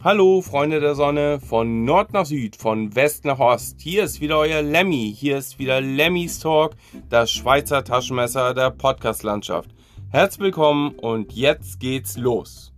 Hallo Freunde der Sonne, von Nord nach Süd, von West nach Ost. Hier ist wieder euer Lemmy. Hier ist wieder Lemmys Talk, das Schweizer Taschenmesser der Podcast-Landschaft. Herzlich willkommen und jetzt geht's los.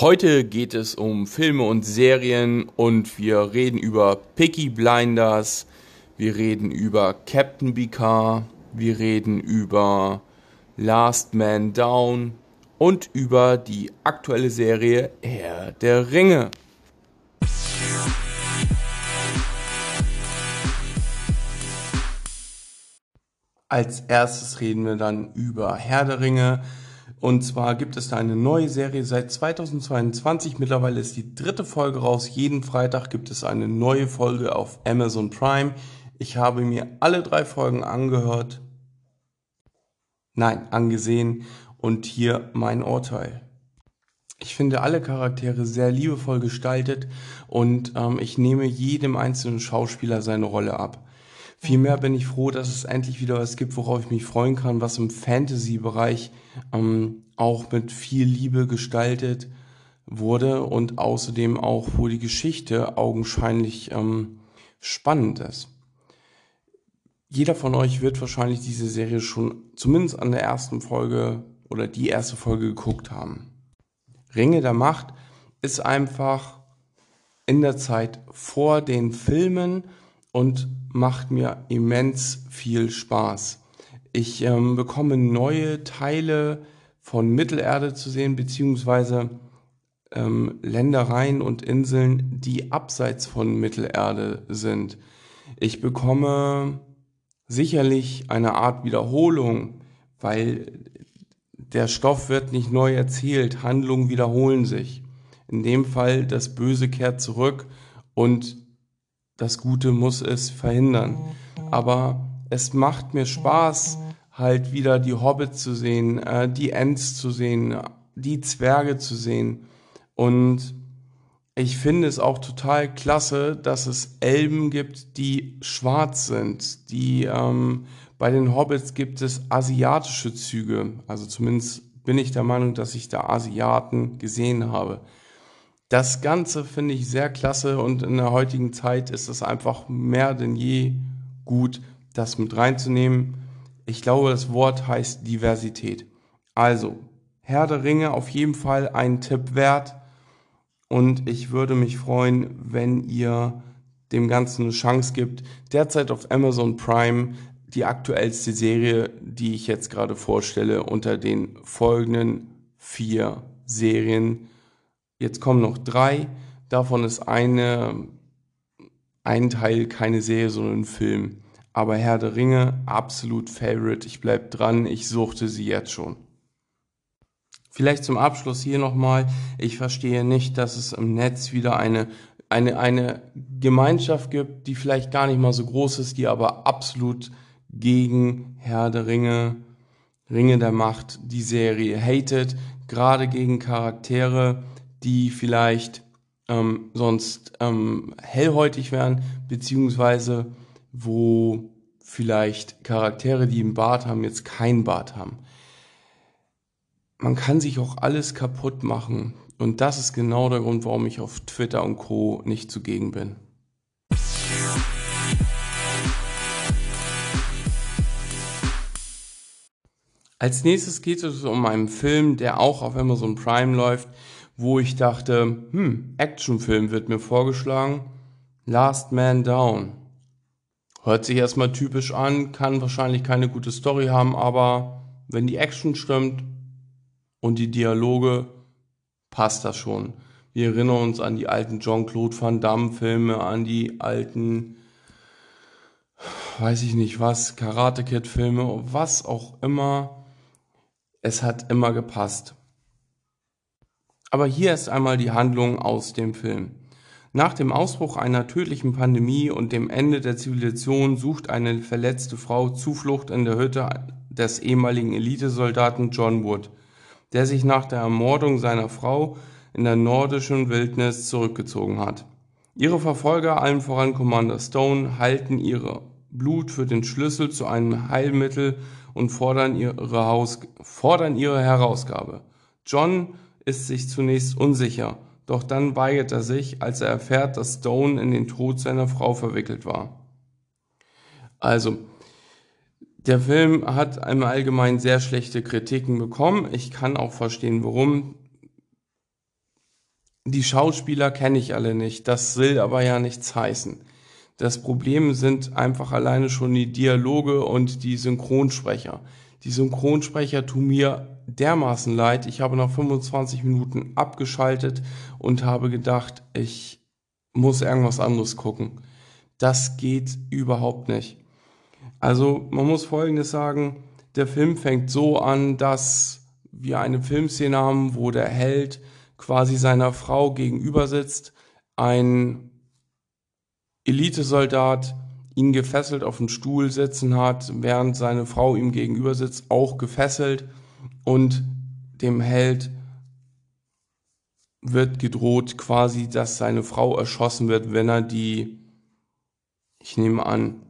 Heute geht es um Filme und Serien und wir reden über Picky Blinders, wir reden über Captain Picard, wir reden über Last Man Down und über die aktuelle Serie Herr der Ringe. Als erstes reden wir dann über Herr der Ringe. Und zwar gibt es da eine neue Serie seit 2022. Mittlerweile ist die dritte Folge raus. Jeden Freitag gibt es eine neue Folge auf Amazon Prime. Ich habe mir alle drei Folgen angehört. Nein, angesehen. Und hier mein Urteil. Ich finde alle Charaktere sehr liebevoll gestaltet und ähm, ich nehme jedem einzelnen Schauspieler seine Rolle ab. Vielmehr bin ich froh, dass es endlich wieder was gibt, worauf ich mich freuen kann, was im Fantasy-Bereich ähm, auch mit viel Liebe gestaltet wurde und außerdem auch, wo die Geschichte augenscheinlich ähm, spannend ist. Jeder von euch wird wahrscheinlich diese Serie schon zumindest an der ersten Folge oder die erste Folge geguckt haben. Ringe der Macht ist einfach in der Zeit vor den Filmen und macht mir immens viel Spaß. Ich ähm, bekomme neue Teile von Mittelerde zu sehen, beziehungsweise ähm, Ländereien und Inseln, die abseits von Mittelerde sind. Ich bekomme sicherlich eine Art Wiederholung, weil der Stoff wird nicht neu erzählt, Handlungen wiederholen sich. In dem Fall das Böse kehrt zurück und das Gute muss es verhindern. Aber es macht mir Spaß, halt wieder die Hobbits zu sehen, äh, die Ents zu sehen, die Zwerge zu sehen. Und ich finde es auch total klasse, dass es Elben gibt, die schwarz sind. Die ähm, bei den Hobbits gibt es asiatische Züge. Also zumindest bin ich der Meinung, dass ich da Asiaten gesehen habe. Das Ganze finde ich sehr klasse und in der heutigen Zeit ist es einfach mehr denn je gut, das mit reinzunehmen. Ich glaube, das Wort heißt Diversität. Also, Herr der Ringe auf jeden Fall ein Tipp wert und ich würde mich freuen, wenn ihr dem Ganzen eine Chance gibt. Derzeit auf Amazon Prime die aktuellste Serie, die ich jetzt gerade vorstelle, unter den folgenden vier Serien Jetzt kommen noch drei. Davon ist eine, ein Teil keine Serie, sondern ein Film. Aber Herr der Ringe, absolut Favorite. Ich bleib dran. Ich suchte sie jetzt schon. Vielleicht zum Abschluss hier nochmal. Ich verstehe nicht, dass es im Netz wieder eine, eine, eine Gemeinschaft gibt, die vielleicht gar nicht mal so groß ist, die aber absolut gegen Herr der Ringe, Ringe der Macht, die Serie hatet. Gerade gegen Charaktere, die vielleicht ähm, sonst ähm, hellhäutig wären, beziehungsweise wo vielleicht Charaktere, die einen Bart haben, jetzt keinen Bart haben. Man kann sich auch alles kaputt machen. Und das ist genau der Grund, warum ich auf Twitter und Co. nicht zugegen bin. Als nächstes geht es um einen Film, der auch auf Amazon Prime läuft wo ich dachte, hm, Actionfilm wird mir vorgeschlagen. Last Man Down. Hört sich erstmal typisch an, kann wahrscheinlich keine gute Story haben, aber wenn die Action stimmt und die Dialoge, passt das schon. Wir erinnern uns an die alten Jean-Claude Van Damme Filme, an die alten, weiß ich nicht was, Karate Kid Filme, was auch immer. Es hat immer gepasst. Aber hier ist einmal die Handlung aus dem Film. Nach dem Ausbruch einer tödlichen Pandemie und dem Ende der Zivilisation sucht eine verletzte Frau Zuflucht in der Hütte des ehemaligen Elitesoldaten John Wood, der sich nach der Ermordung seiner Frau in der nordischen Wildnis zurückgezogen hat. Ihre Verfolger, allen voran Commander Stone, halten ihre Blut für den Schlüssel zu einem Heilmittel und fordern ihre, Haus fordern ihre Herausgabe. John ist sich zunächst unsicher, doch dann weigert er sich, als er erfährt, dass Stone in den Tod seiner Frau verwickelt war. Also, der Film hat im Allgemeinen sehr schlechte Kritiken bekommen. Ich kann auch verstehen, warum. Die Schauspieler kenne ich alle nicht, das will aber ja nichts heißen. Das Problem sind einfach alleine schon die Dialoge und die Synchronsprecher. Die Synchronsprecher tun mir dermaßen leid. Ich habe nach 25 Minuten abgeschaltet und habe gedacht, ich muss irgendwas anderes gucken. Das geht überhaupt nicht. Also man muss Folgendes sagen, der Film fängt so an, dass wir eine Filmszene haben, wo der Held quasi seiner Frau gegenüber sitzt, ein Elitesoldat ihn gefesselt auf den Stuhl sitzen hat, während seine Frau ihm gegenüber sitzt, auch gefesselt und dem Held wird gedroht quasi, dass seine Frau erschossen wird, wenn er die, ich nehme an,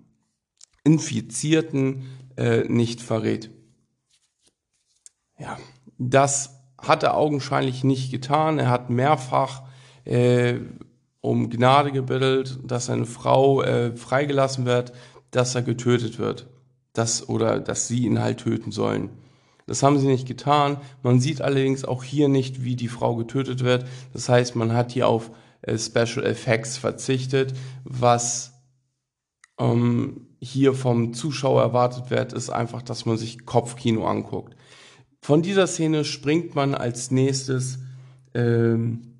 Infizierten äh, nicht verrät. Ja, das hat er augenscheinlich nicht getan. Er hat mehrfach äh, um Gnade gebettelt, dass seine Frau äh, freigelassen wird, dass er getötet wird. Das, oder dass sie ihn halt töten sollen. Das haben sie nicht getan. Man sieht allerdings auch hier nicht, wie die Frau getötet wird. Das heißt, man hat hier auf äh, Special Effects verzichtet. Was ähm, hier vom Zuschauer erwartet wird, ist einfach, dass man sich Kopfkino anguckt. Von dieser Szene springt man als nächstes ähm,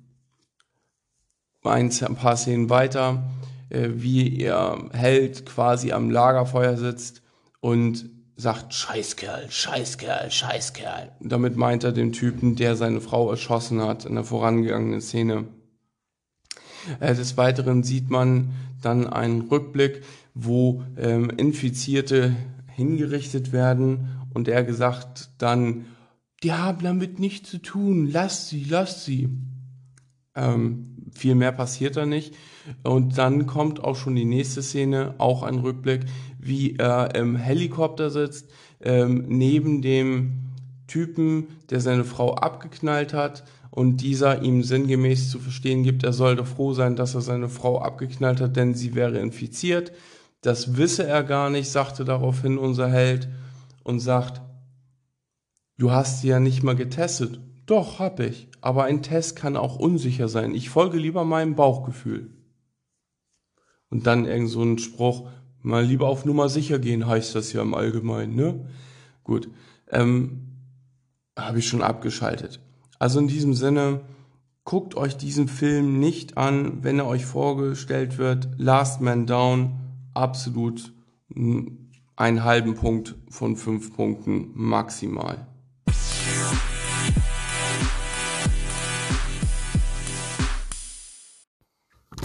ein, paar Szenen weiter, äh, wie ihr Held quasi am Lagerfeuer sitzt und sagt Scheißkerl, Scheißkerl, Scheißkerl. Damit meint er den Typen, der seine Frau erschossen hat in der vorangegangenen Szene. Äh, des Weiteren sieht man dann einen Rückblick, wo ähm, Infizierte hingerichtet werden und er gesagt dann, die haben damit nichts zu tun, lasst sie, lasst sie. Ähm, viel mehr passiert da nicht. Und dann kommt auch schon die nächste Szene, auch ein Rückblick, wie er im Helikopter sitzt, ähm, neben dem Typen, der seine Frau abgeknallt hat und dieser ihm sinngemäß zu verstehen gibt, er sollte froh sein, dass er seine Frau abgeknallt hat, denn sie wäre infiziert. Das wisse er gar nicht, sagte daraufhin unser Held und sagt, du hast sie ja nicht mal getestet. Doch, hab ich. Aber ein Test kann auch unsicher sein. Ich folge lieber meinem Bauchgefühl. Und dann irgend so ein Spruch, mal lieber auf Nummer sicher gehen, heißt das ja im Allgemeinen, ne? Gut. Ähm, habe ich schon abgeschaltet. Also in diesem Sinne, guckt euch diesen Film nicht an, wenn er euch vorgestellt wird. Last Man Down, absolut einen halben Punkt von fünf Punkten maximal.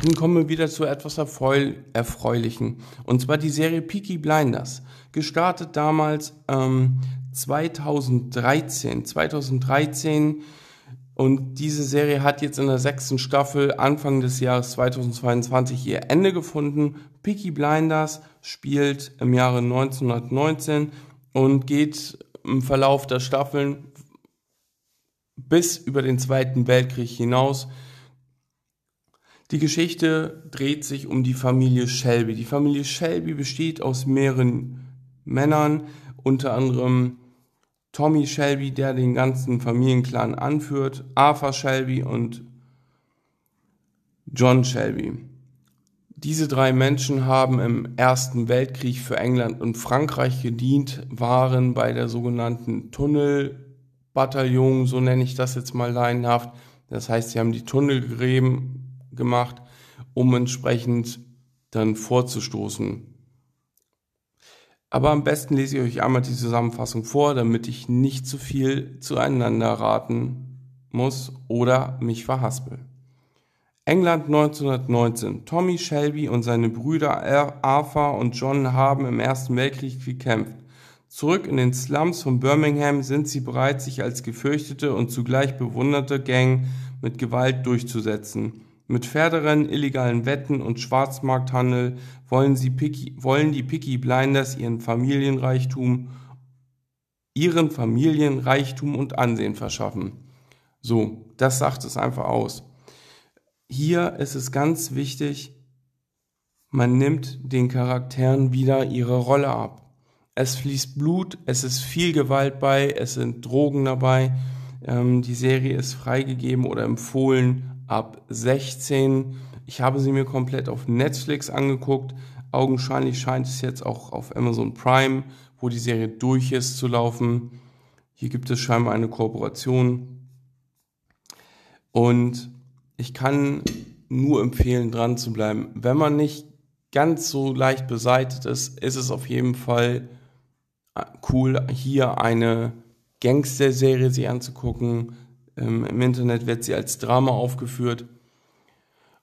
Nun kommen wir wieder zu etwas Erfreu Erfreulichen. Und zwar die Serie Peaky Blinders. Gestartet damals ähm, 2013. 2013 und diese Serie hat jetzt in der sechsten Staffel Anfang des Jahres 2022 ihr Ende gefunden. Peaky Blinders spielt im Jahre 1919 und geht im Verlauf der Staffeln bis über den Zweiten Weltkrieg hinaus die Geschichte dreht sich um die Familie Shelby. Die Familie Shelby besteht aus mehreren Männern, unter anderem Tommy Shelby, der den ganzen Familienclan anführt, Arthur Shelby und John Shelby. Diese drei Menschen haben im Ersten Weltkrieg für England und Frankreich gedient, waren bei der sogenannten Tunnelbataillon, so nenne ich das jetzt mal laienhaft. Das heißt, sie haben die Tunnel gegräben, gemacht, um entsprechend dann vorzustoßen. Aber am besten lese ich euch einmal die Zusammenfassung vor, damit ich nicht zu viel zueinander raten muss oder mich verhaspel. England 1919. Tommy Shelby und seine Brüder Arthur und John haben im Ersten Weltkrieg gekämpft. Zurück in den Slums von Birmingham sind sie bereit, sich als gefürchtete und zugleich bewunderte Gang mit Gewalt durchzusetzen. Mit Pferderennen, illegalen Wetten und Schwarzmarkthandel wollen, sie Picky, wollen die Picky Blinders ihren Familienreichtum, ihren Familienreichtum und Ansehen verschaffen. So, das sagt es einfach aus. Hier ist es ganz wichtig, man nimmt den Charakteren wieder ihre Rolle ab. Es fließt Blut, es ist viel Gewalt bei, es sind Drogen dabei. Ähm, die Serie ist freigegeben oder empfohlen ab 16. Ich habe sie mir komplett auf Netflix angeguckt. Augenscheinlich scheint es jetzt auch auf Amazon Prime, wo die Serie durch ist, zu laufen. Hier gibt es scheinbar eine Kooperation. Und ich kann nur empfehlen, dran zu bleiben. Wenn man nicht ganz so leicht beseitigt ist, ist es auf jeden Fall cool, hier eine Gangster-Serie sich anzugucken. Ähm, Im Internet wird sie als Drama aufgeführt.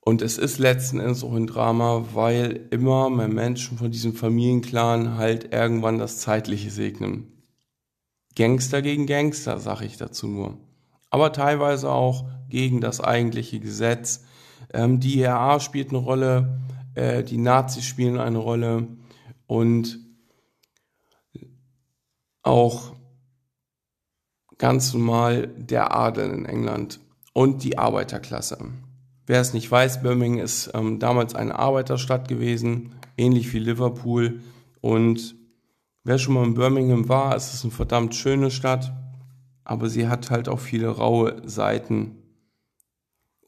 Und es ist letzten Endes auch ein Drama, weil immer mehr Menschen von diesem Familienclan halt irgendwann das Zeitliche segnen. Gangster gegen Gangster, sag ich dazu nur. Aber teilweise auch gegen das eigentliche Gesetz. Ähm, die IRA spielt eine Rolle, äh, die Nazis spielen eine Rolle und auch ganz normal der Adel in England und die Arbeiterklasse. Wer es nicht weiß, Birmingham ist ähm, damals eine Arbeiterstadt gewesen, ähnlich wie Liverpool. Und wer schon mal in Birmingham war, es ist eine verdammt schöne Stadt, aber sie hat halt auch viele raue Seiten.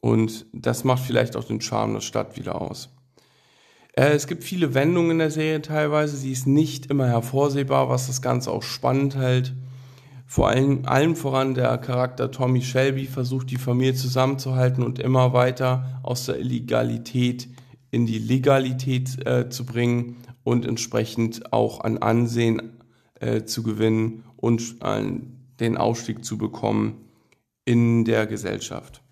Und das macht vielleicht auch den Charme der Stadt wieder aus. Äh, es gibt viele Wendungen in der Serie teilweise. Sie ist nicht immer hervorsehbar, was das Ganze auch spannend hält. Vor allem, allem voran der Charakter Tommy Shelby versucht die Familie zusammenzuhalten und immer weiter aus der Illegalität in die Legalität äh, zu bringen und entsprechend auch an Ansehen äh, zu gewinnen und äh, den Ausstieg zu bekommen in der Gesellschaft.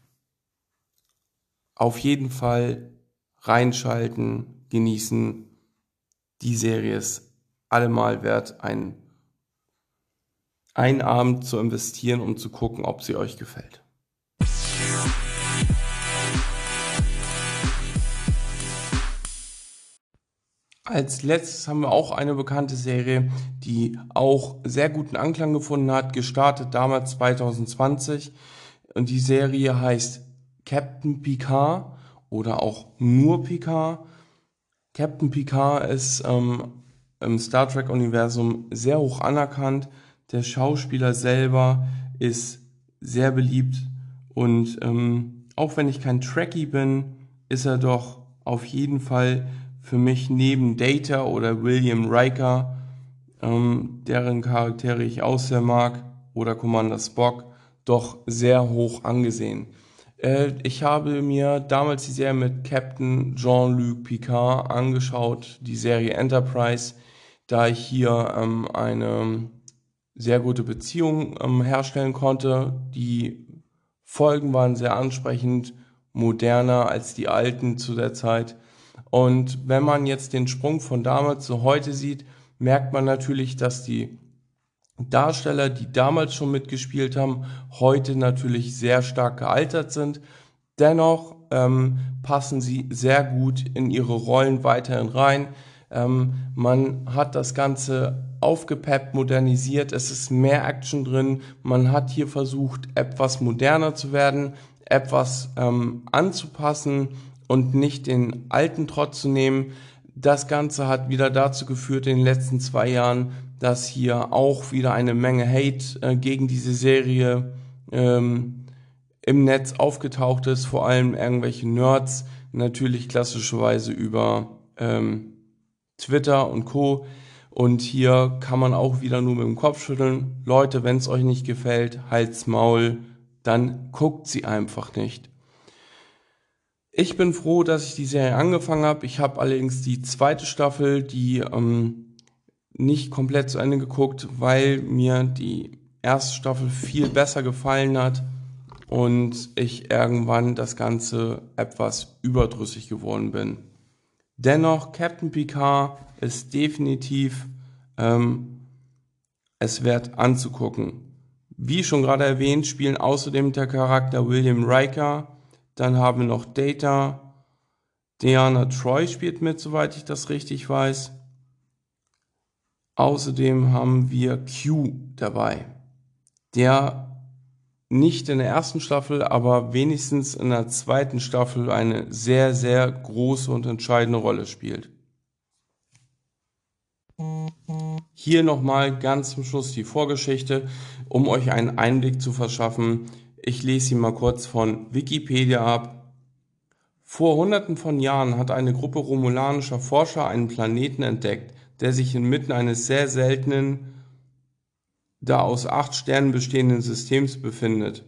Auf jeden Fall reinschalten, genießen. Die Serie ist allemal wert, ein, einen Abend zu investieren, um zu gucken, ob sie euch gefällt. Als letztes haben wir auch eine bekannte Serie, die auch sehr guten Anklang gefunden hat, gestartet damals 2020. Und die Serie heißt Captain Picard oder auch nur Picard. Captain Picard ist ähm, im Star Trek-Universum sehr hoch anerkannt. Der Schauspieler selber ist sehr beliebt und ähm, auch wenn ich kein Trekkie bin, ist er doch auf jeden Fall für mich neben Data oder William Riker, ähm, deren Charaktere ich auch sehr mag, oder Commander Spock, doch sehr hoch angesehen. Äh, ich habe mir damals die Serie mit Captain Jean-Luc Picard angeschaut, die Serie Enterprise, da ich hier ähm, eine sehr gute Beziehung ähm, herstellen konnte. Die Folgen waren sehr ansprechend, moderner als die alten zu der Zeit. Und wenn man jetzt den Sprung von damals zu heute sieht, merkt man natürlich, dass die Darsteller, die damals schon mitgespielt haben, heute natürlich sehr stark gealtert sind. Dennoch ähm, passen sie sehr gut in ihre Rollen weiterhin rein. Ähm, man hat das Ganze aufgepeppt, modernisiert, es ist mehr Action drin. Man hat hier versucht, etwas moderner zu werden, etwas ähm, anzupassen und nicht den alten Trott zu nehmen. Das Ganze hat wieder dazu geführt in den letzten zwei Jahren, dass hier auch wieder eine Menge Hate äh, gegen diese Serie ähm, im Netz aufgetaucht ist, vor allem irgendwelche Nerds, natürlich klassischerweise über ähm, Twitter und Co. Und hier kann man auch wieder nur mit dem Kopf schütteln. Leute, wenn es euch nicht gefällt, halt's Maul, dann guckt sie einfach nicht. Ich bin froh, dass ich die Serie angefangen habe. Ich habe allerdings die zweite Staffel, die ähm, nicht komplett zu Ende geguckt, weil mir die erste Staffel viel besser gefallen hat. und ich irgendwann das Ganze etwas überdrüssig geworden bin. Dennoch, Captain Picard ist definitiv ähm, es wert anzugucken. Wie schon gerade erwähnt, spielen außerdem der Charakter William Riker. Dann haben wir noch Data. Diana Troy spielt mit, soweit ich das richtig weiß. Außerdem haben wir Q dabei, der nicht in der ersten Staffel, aber wenigstens in der zweiten Staffel eine sehr, sehr große und entscheidende Rolle spielt. Hier nochmal ganz zum Schluss die Vorgeschichte, um euch einen Einblick zu verschaffen. Ich lese sie mal kurz von Wikipedia ab. Vor hunderten von Jahren hat eine Gruppe romulanischer Forscher einen Planeten entdeckt, der sich inmitten eines sehr seltenen, da aus acht Sternen bestehenden Systems befindet.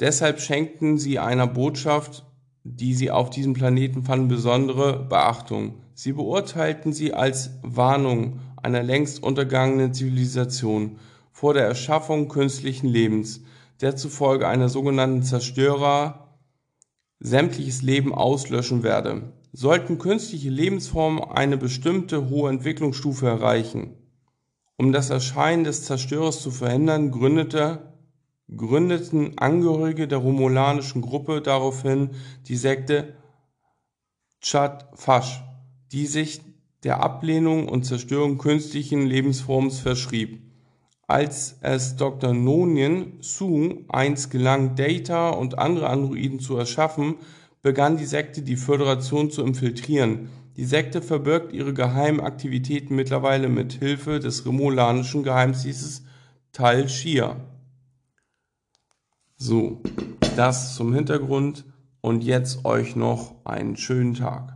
Deshalb schenkten sie einer Botschaft, die sie auf diesem Planeten fanden, besondere Beachtung. Sie beurteilten sie als Warnung einer längst untergangenen Zivilisation vor der Erschaffung künstlichen Lebens, der zufolge einer sogenannten Zerstörer sämtliches Leben auslöschen werde. Sollten künstliche Lebensformen eine bestimmte hohe Entwicklungsstufe erreichen, um das Erscheinen des Zerstörers zu verhindern, gründete, gründeten Angehörige der romulanischen Gruppe daraufhin die Sekte Chad Fash, die sich der Ablehnung und Zerstörung künstlichen Lebensforms verschrieb. Als es Dr. Nonien Su einst gelang, Data und andere Androiden zu erschaffen, begann die Sekte die Föderation zu infiltrieren. Die Sekte verbirgt ihre geheimen Aktivitäten mittlerweile mit Hilfe des remolanischen Geheimdienstes Tal Shia. So, das zum Hintergrund und jetzt euch noch einen schönen Tag.